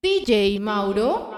DJ Mauro.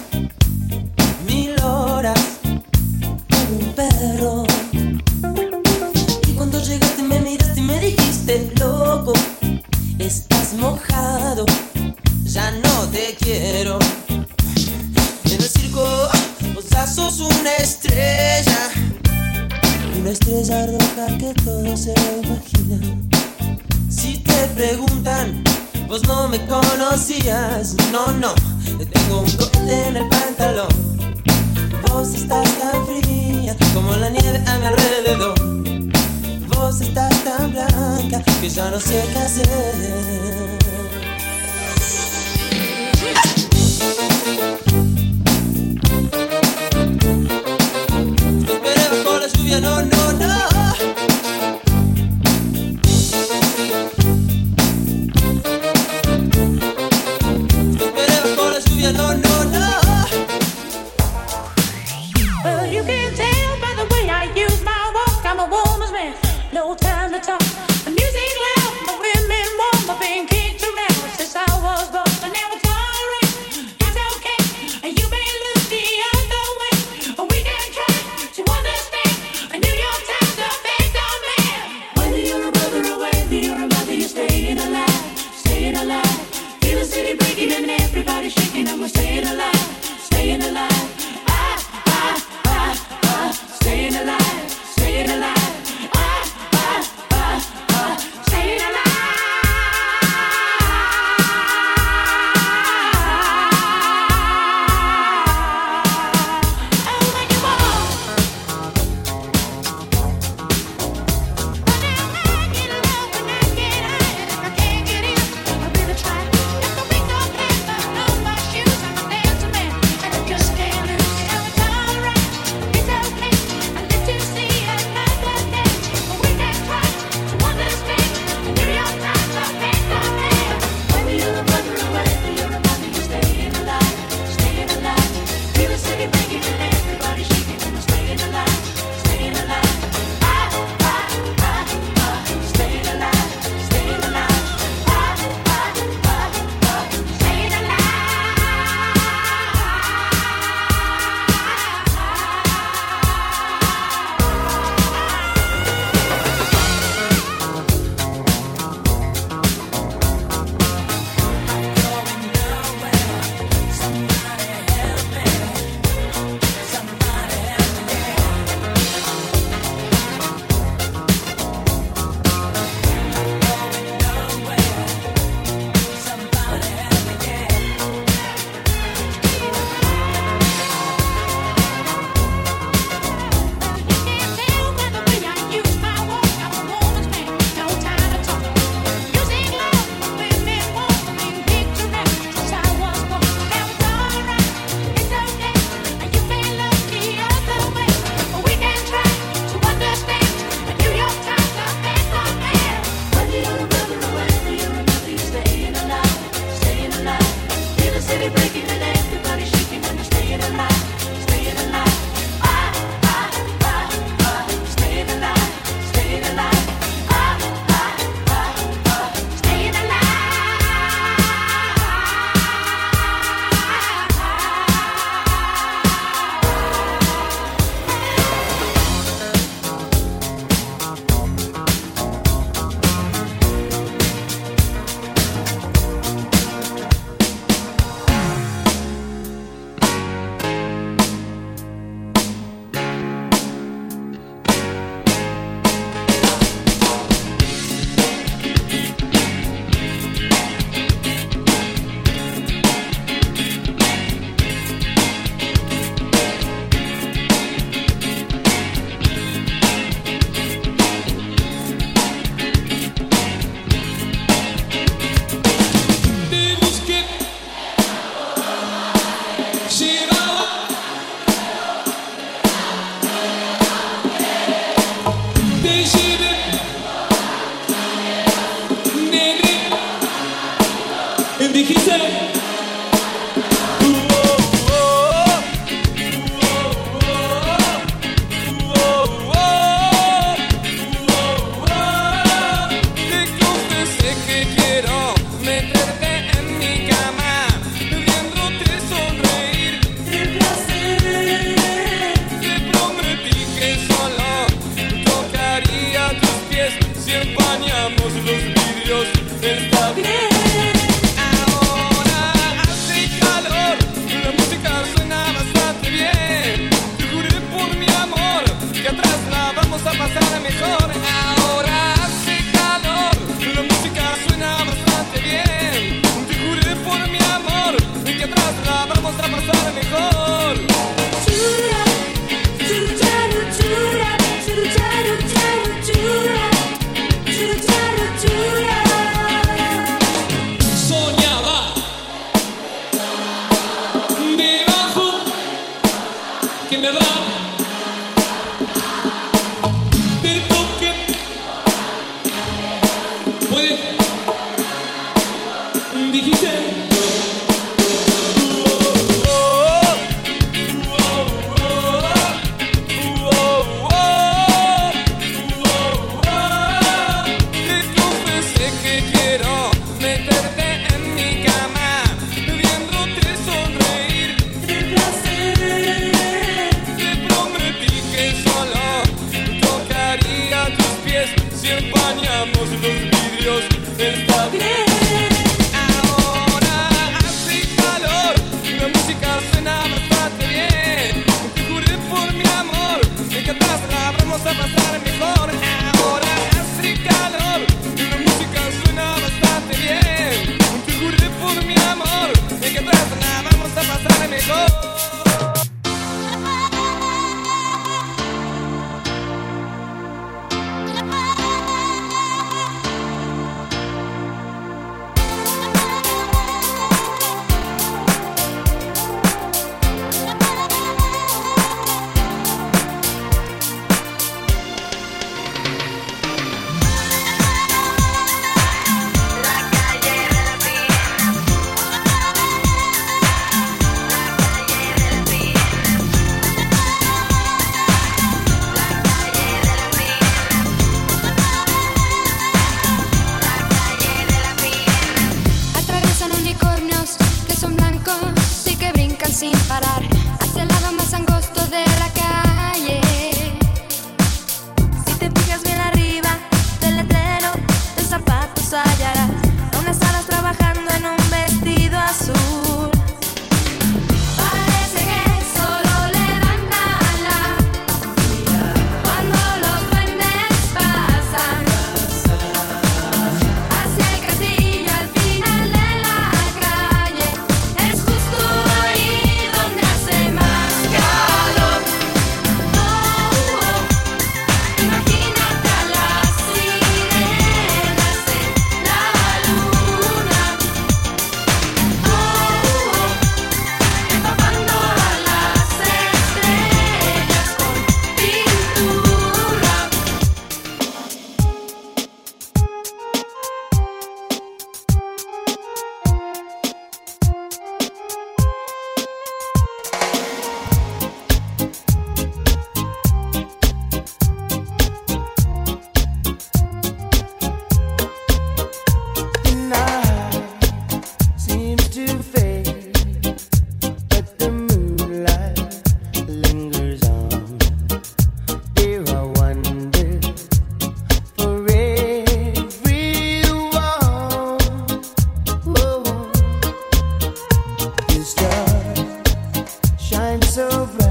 of life.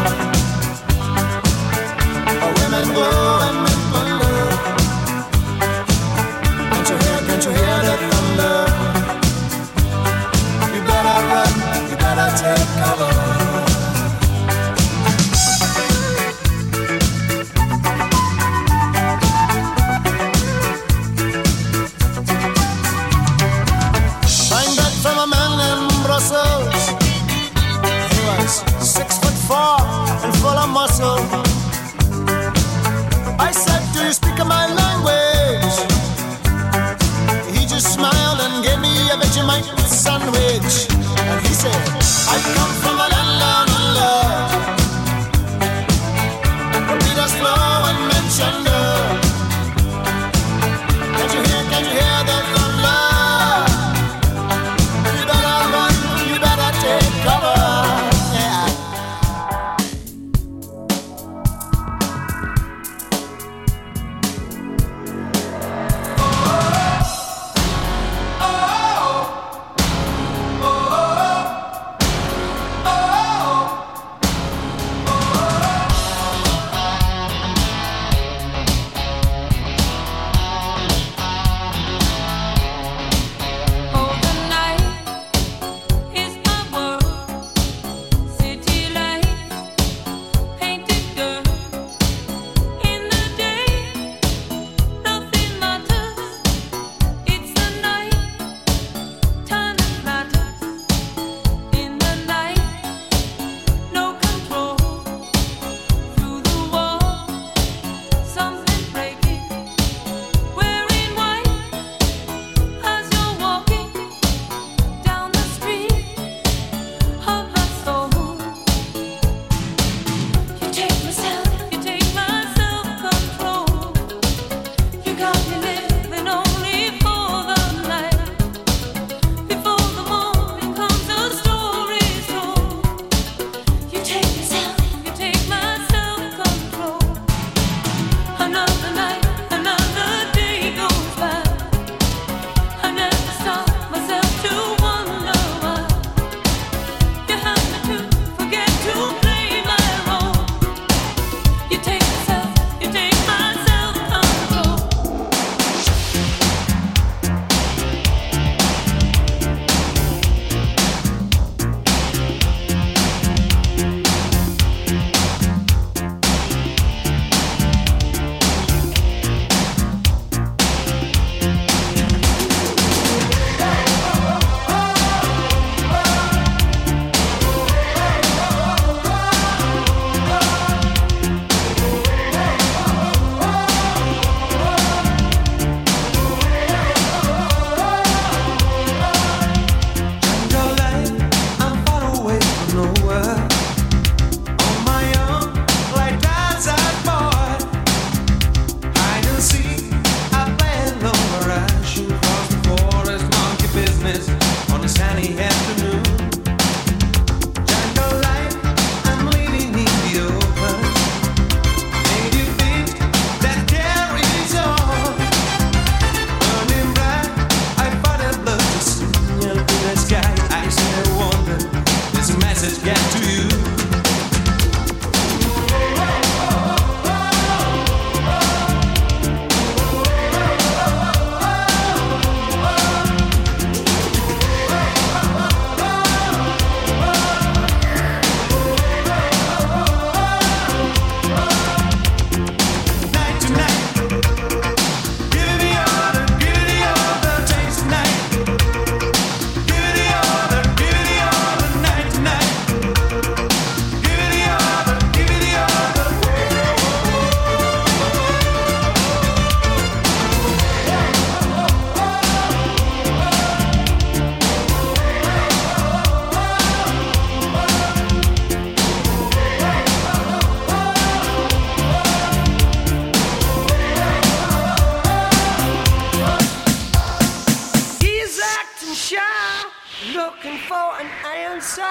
looking for an answer.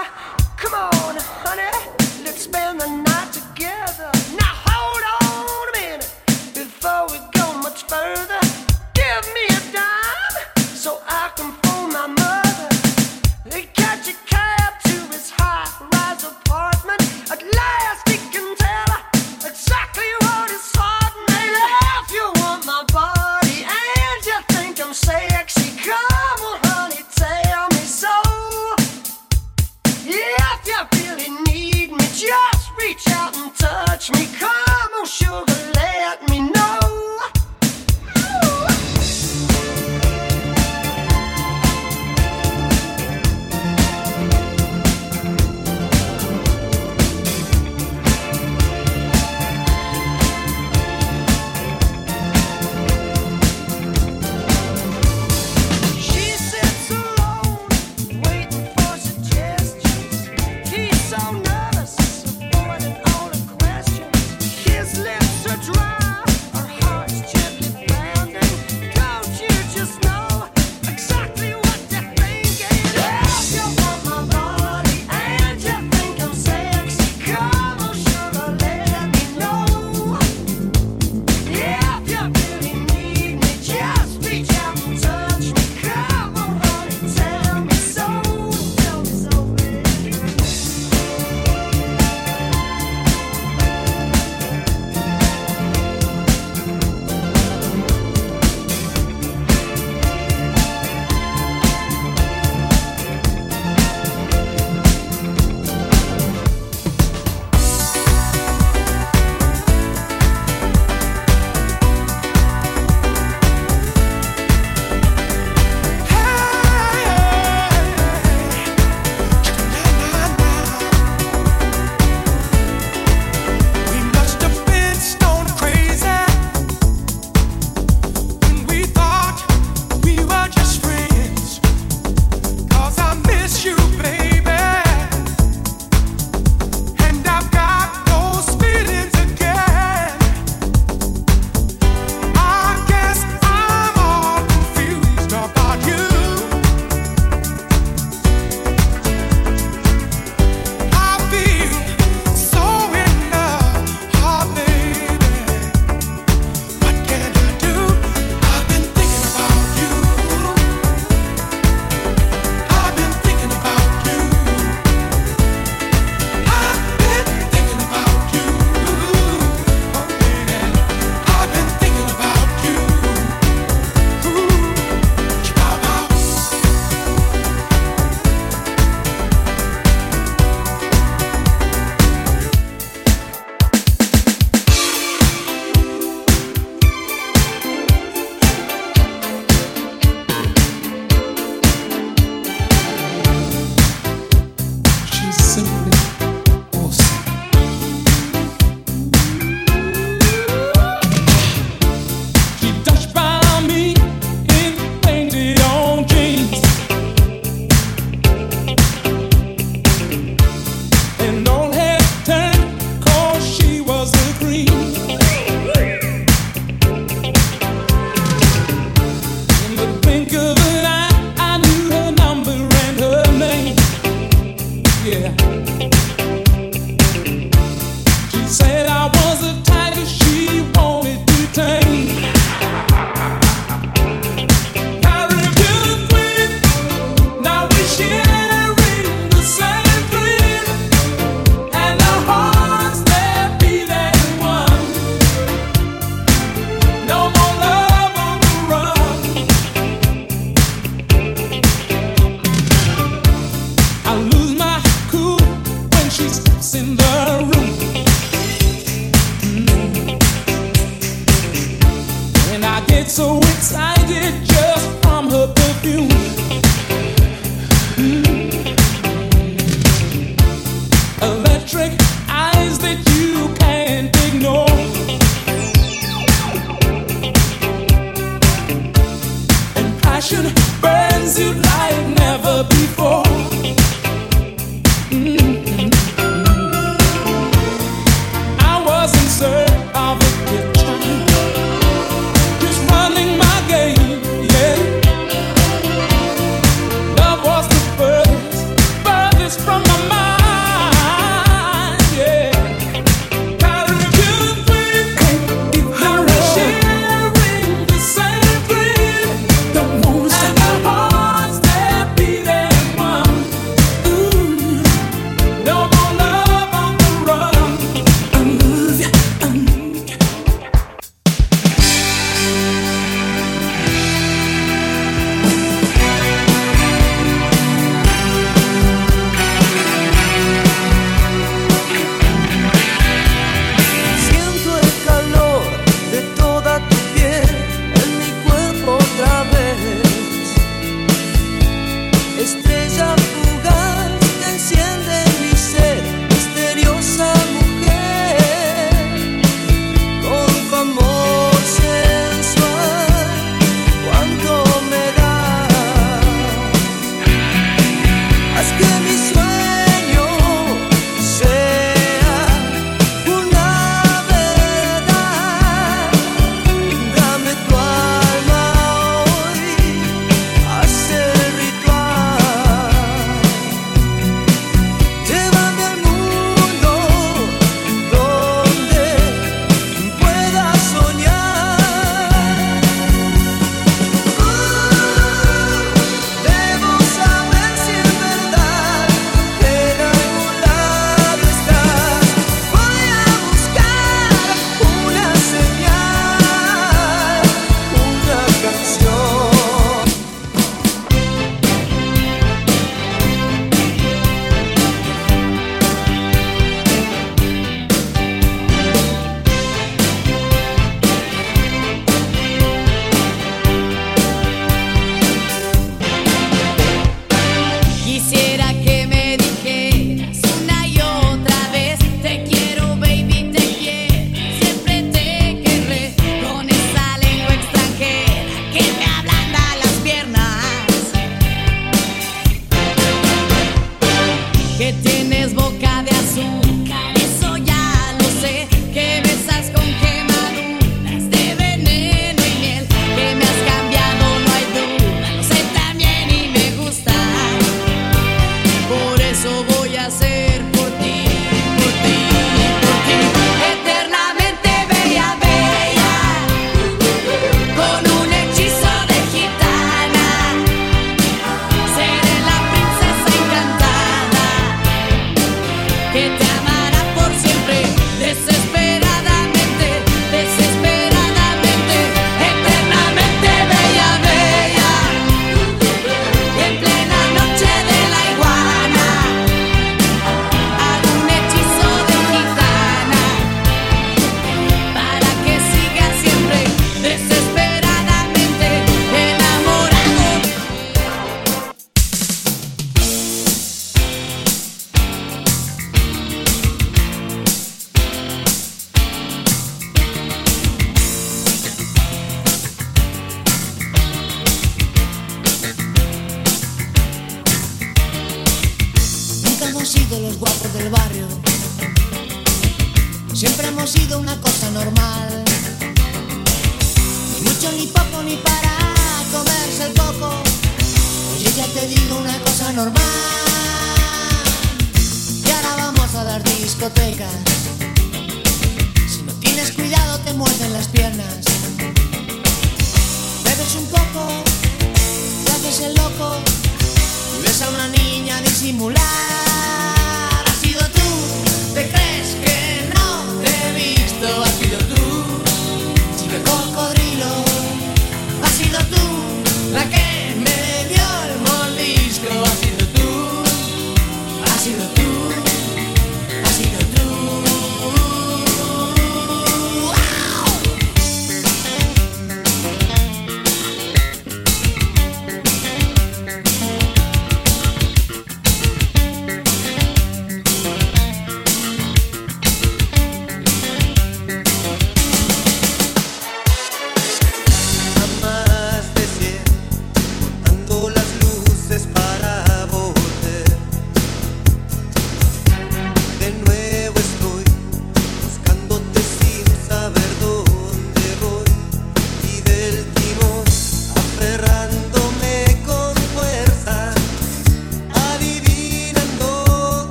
Come on, honey, let's spend the night together. Now hold on a minute before we go much further.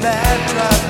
that drive.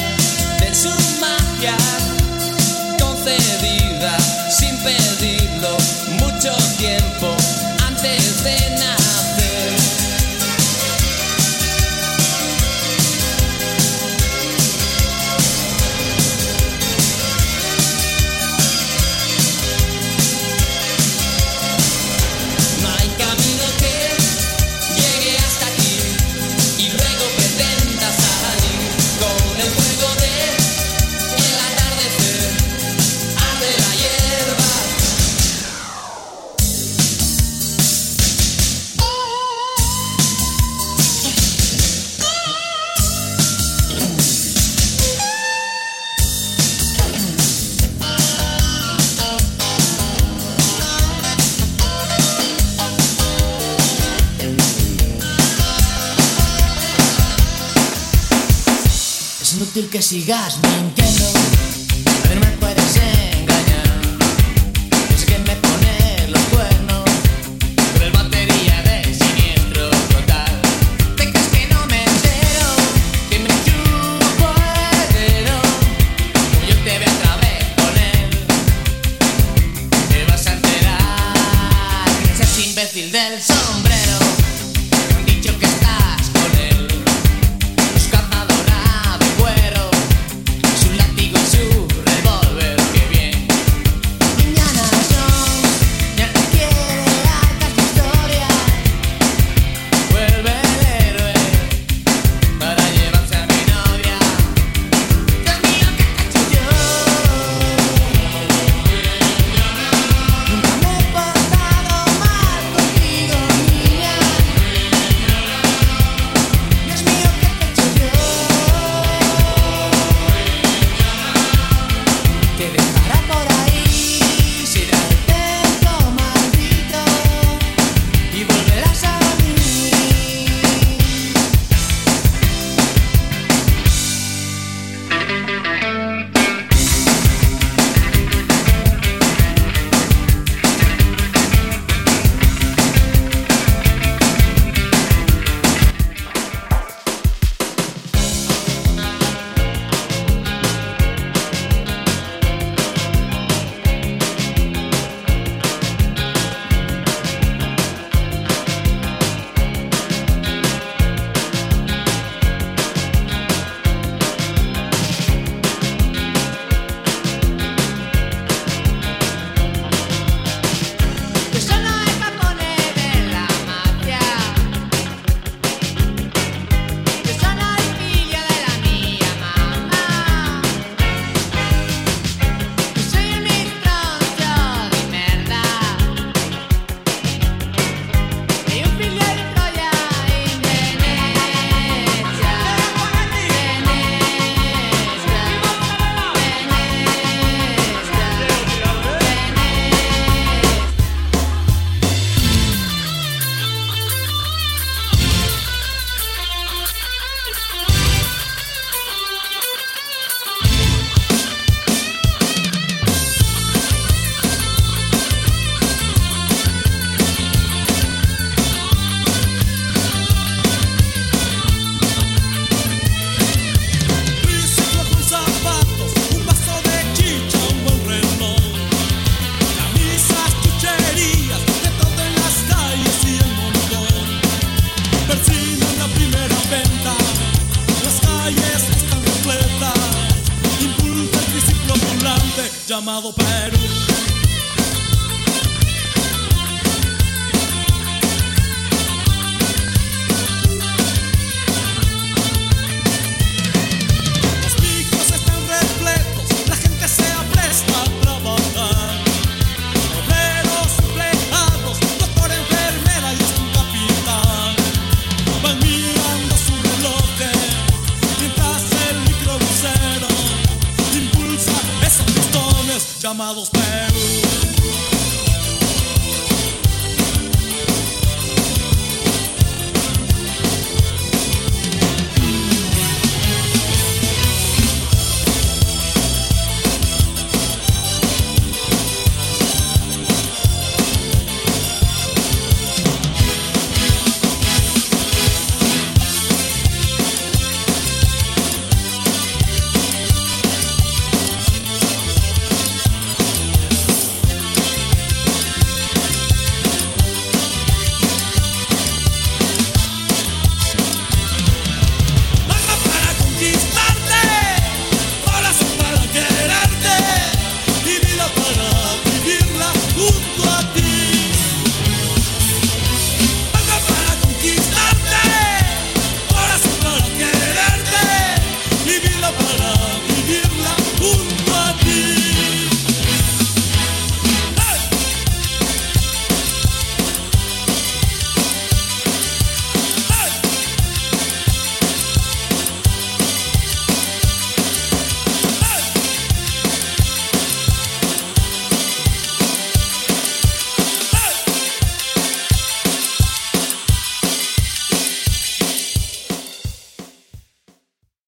que sigas.